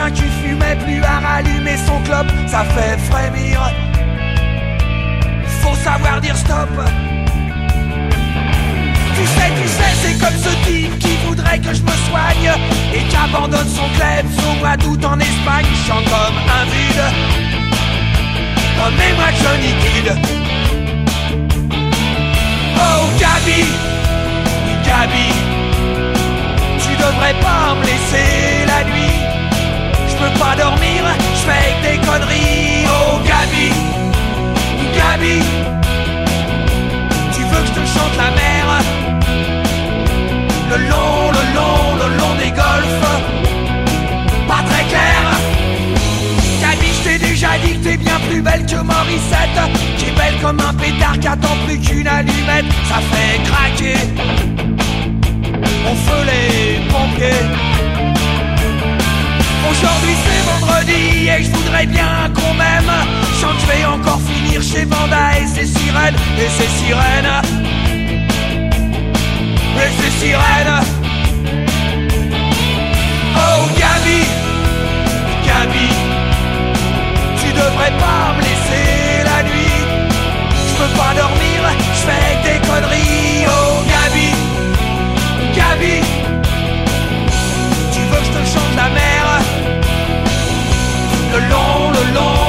Un requin qui fumait plus à rallumer son clope, ça fait frémir faut savoir dire stop. Tu sais, tu sais, c'est comme ce type qui voudrait que je me soigne et qui abandonne son club au mois d'août en Espagne. Chante comme un vide. Remets-moi Johnny Kid. Oh Gabi, Gabi, tu devrais pas me laisser la nuit. Je peux pas dormir, je fais des conneries. Oh Gabi. Gabi Tu veux que je te chante la mer? Le long, le long, le long des golfs Pas très clair. Gabi, je t'ai déjà dit que t'es bien plus belle que Morissette. Qui est belle comme un pétard qui attend plus qu'une allumette. Ça fait craquer. On feu les pompiers Aujourd'hui c'est vendredi et je voudrais bien qu'on m'aime. Chante je vais encore finir chez Vanda et ses sirènes Et ses sirènes. Et ses sirènes. Oh Gabi Gabi Tu devrais pas me laisser la nuit. Je peux pas dormir, je fais des conneries Lord.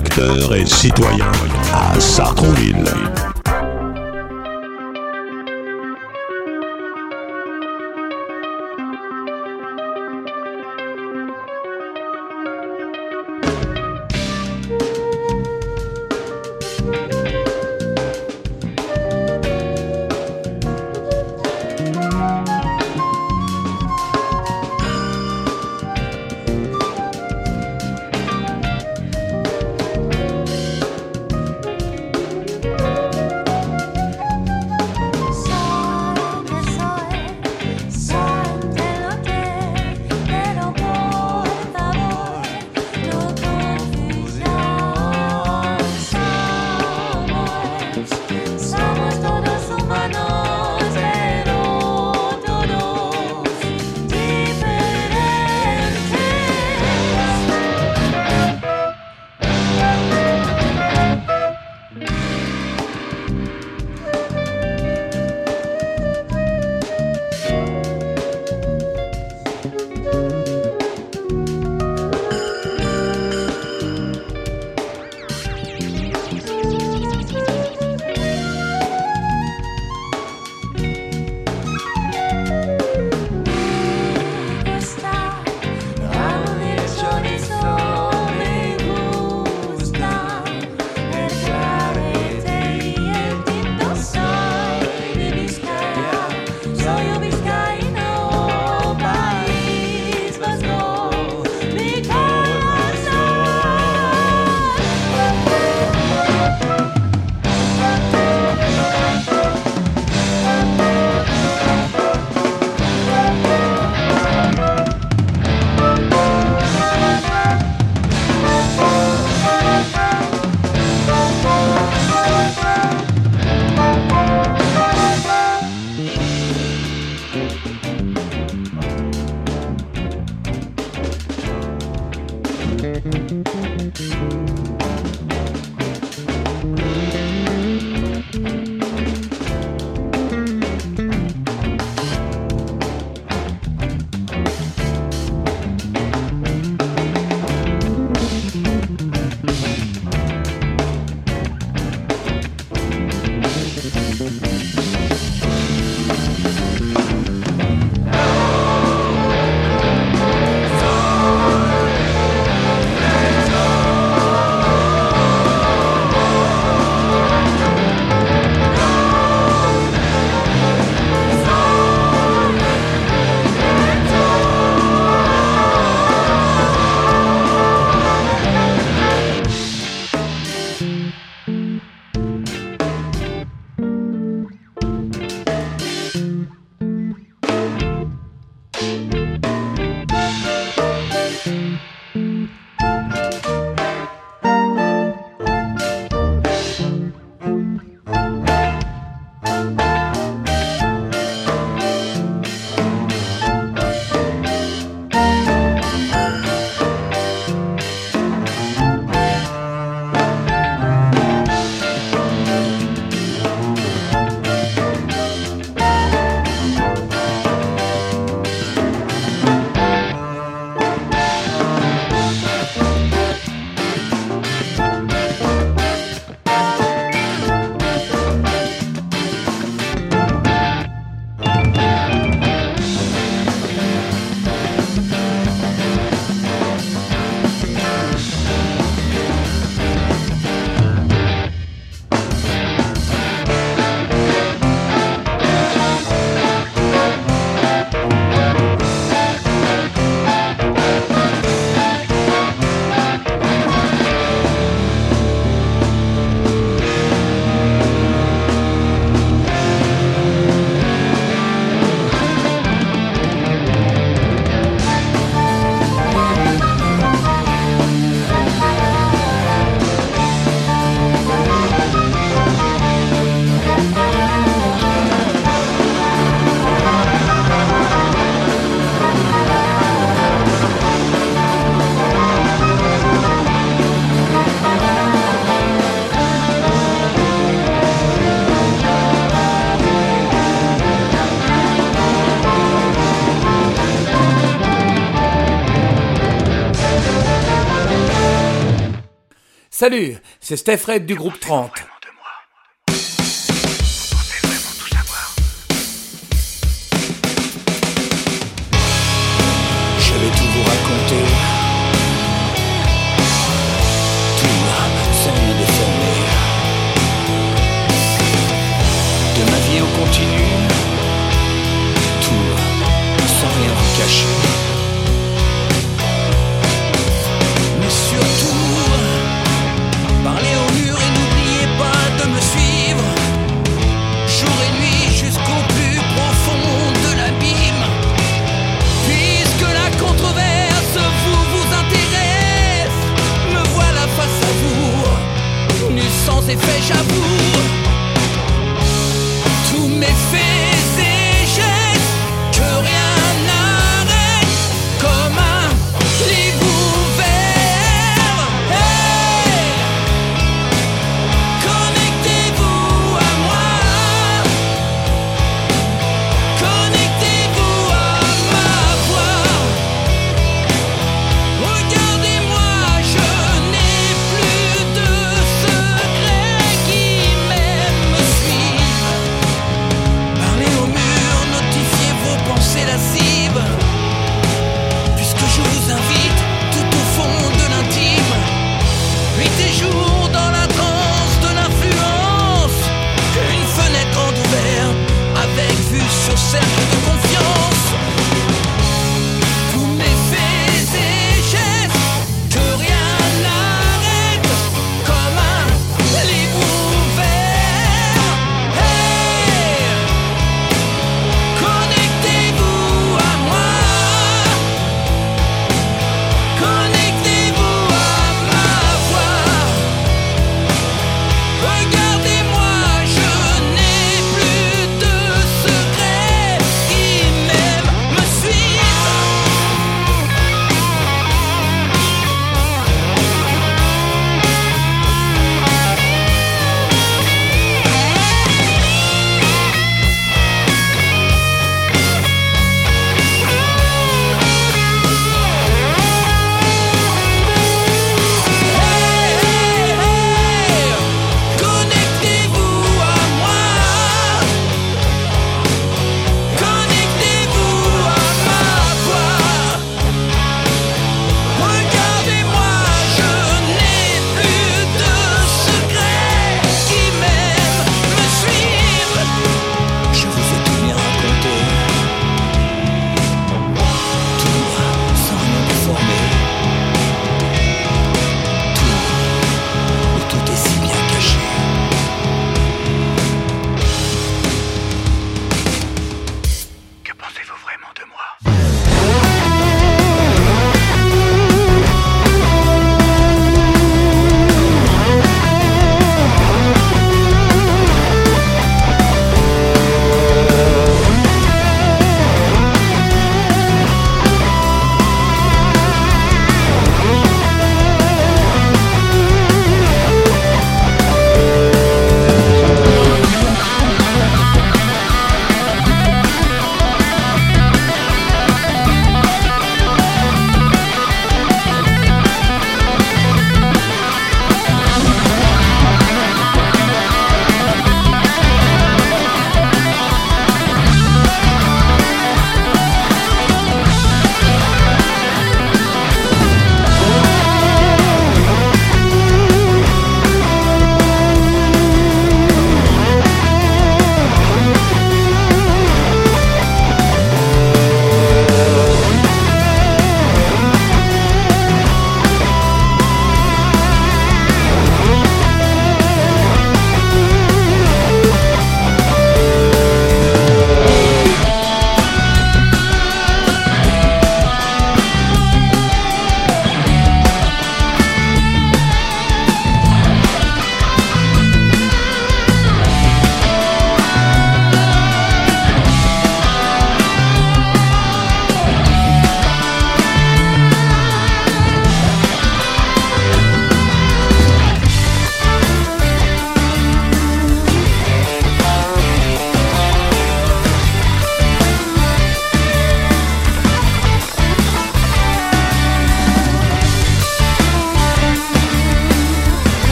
Acteurs et citoyens à Sartrouville. Salut, c'est Steph Red du groupe 30. Vit des jours dans la danse de l'influence, une fenêtre en ouvert, avec vue sur cercle de conflit.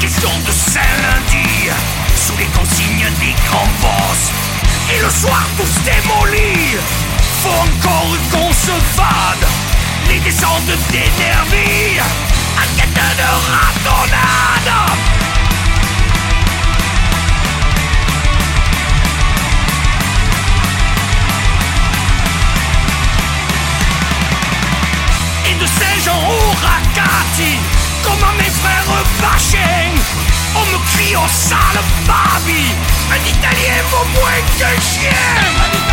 question de Saint-Lundi, sous les consignes des grands boss. Et le soir, tous démolis, faut encore qu'on se vade. Les descentes d'énergie, à quête de ratonnade. Et de ces gens au racati ressemble à mes frères fâchés. On me crie au sale Babi, un italien vaut moins qu'un chien.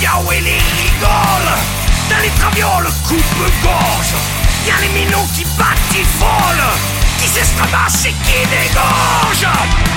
Yaoi les rigole Dans les travioles coupe-gorge Y'a les minots qui battent, qui volent. Qui s'escrabachent et qui dégorgent.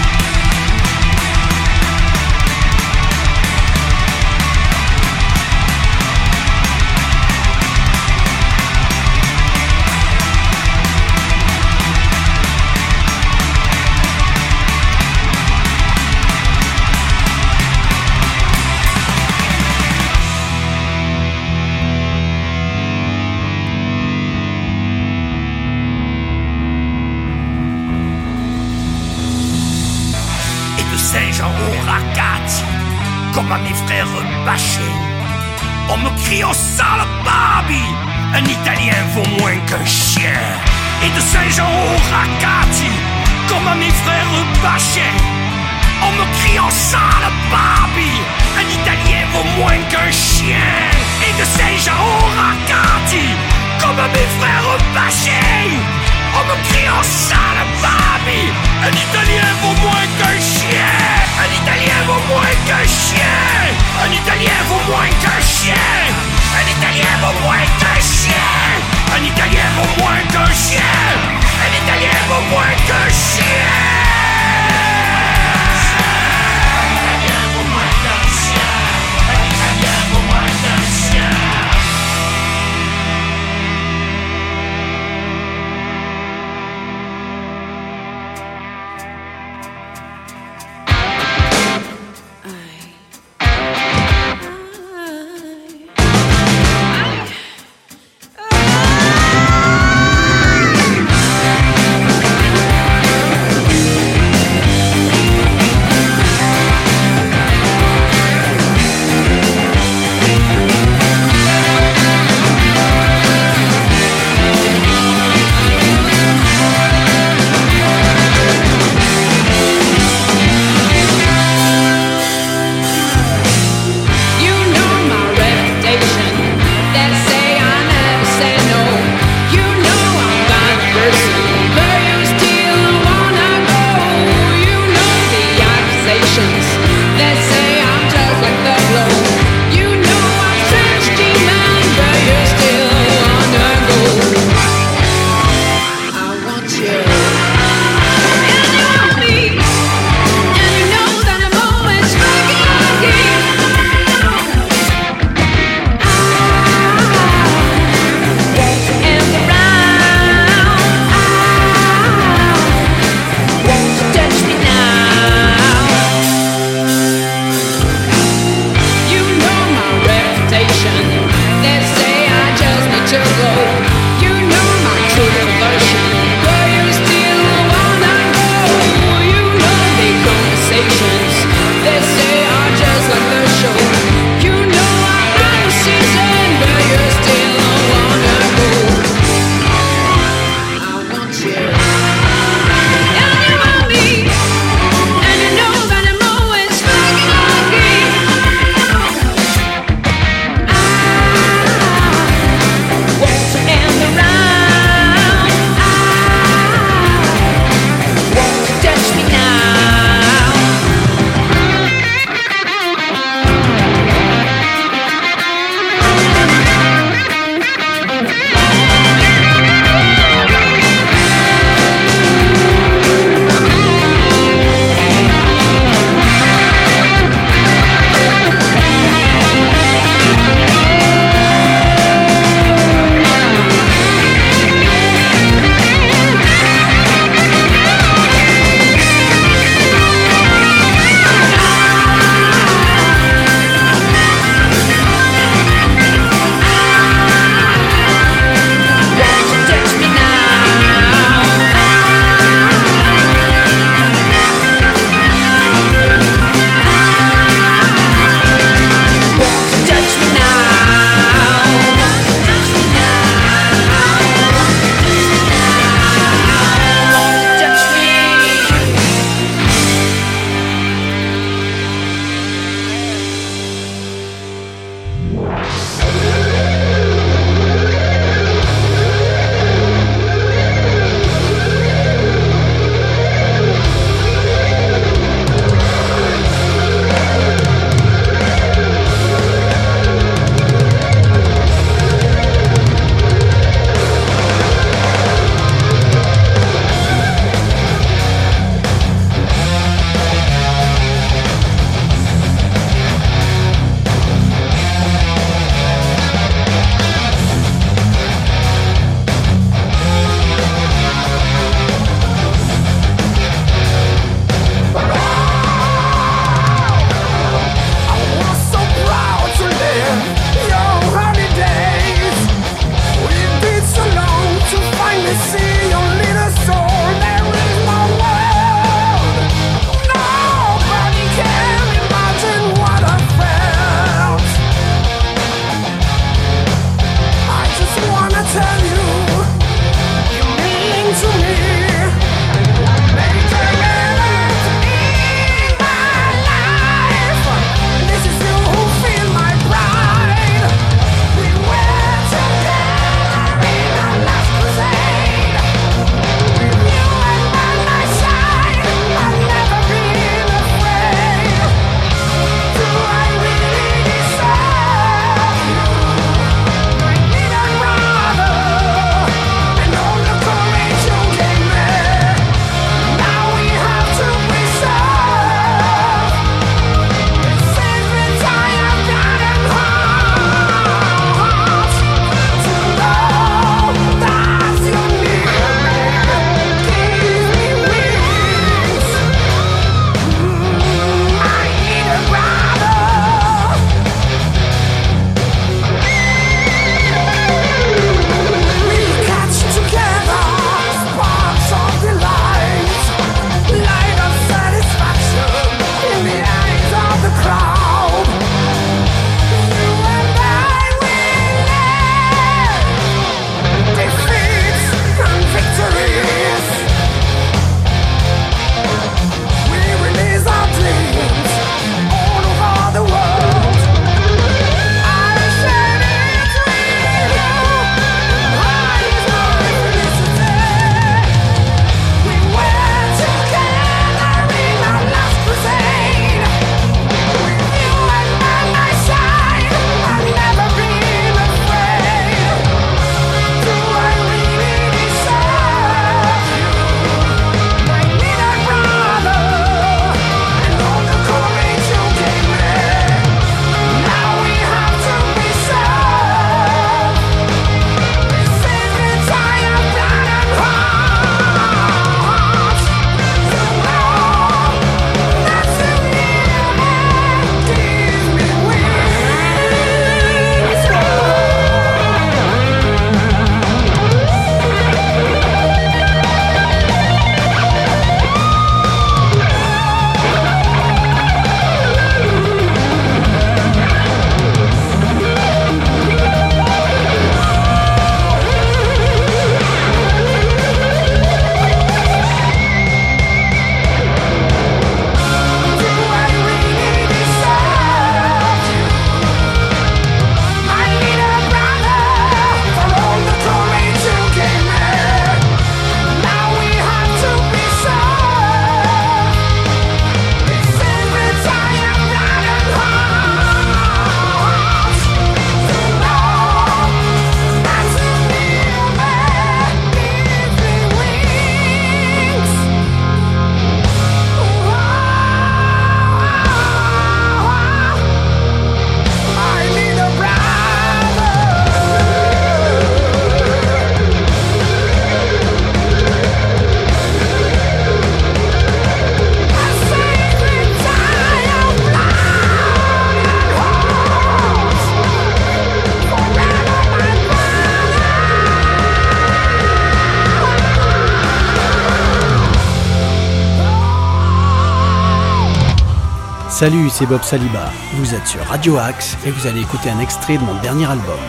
Salut, c'est Bob Saliba. Vous êtes sur Radio Axe et vous allez écouter un extrait de mon dernier album.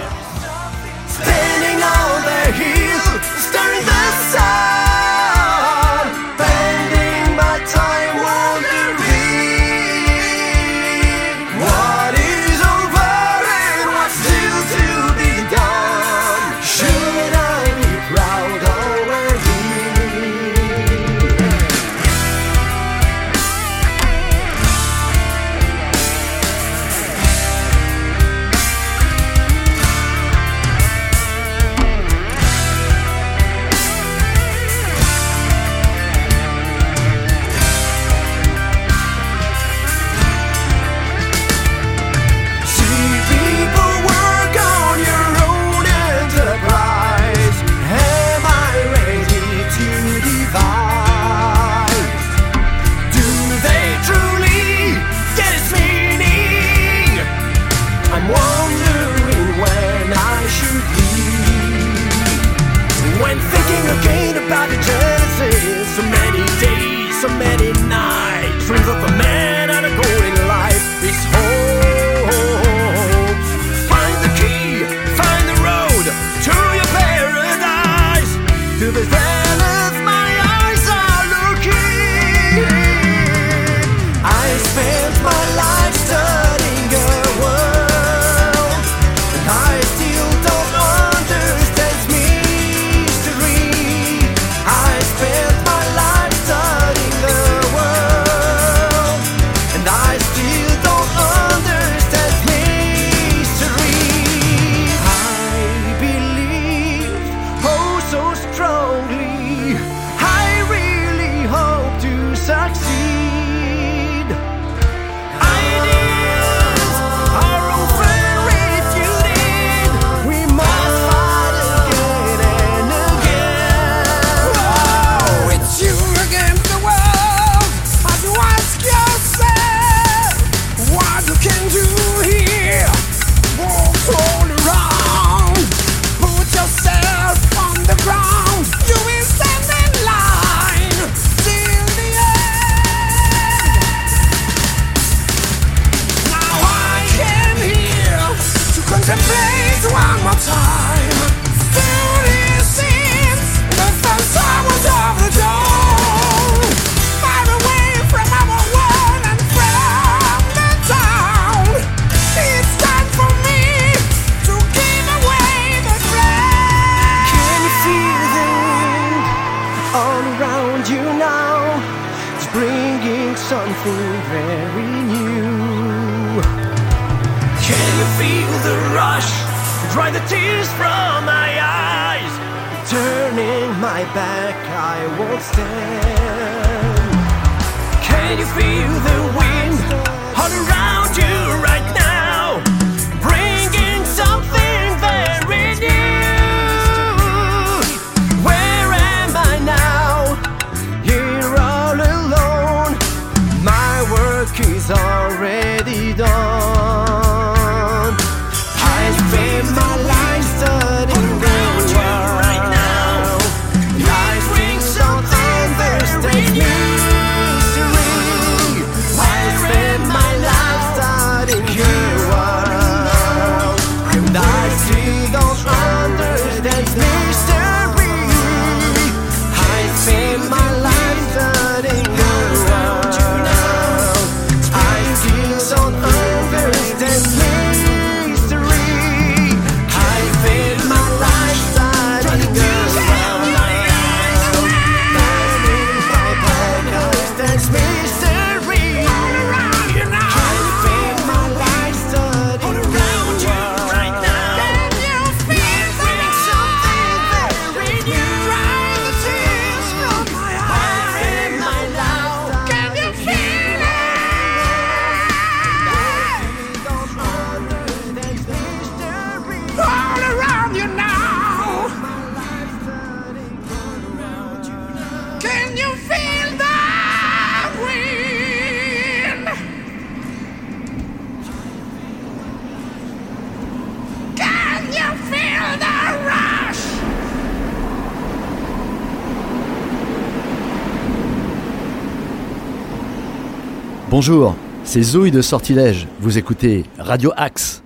you feel the Bonjour, c'est Zoé de Sortilège. Vous écoutez Radio Axe.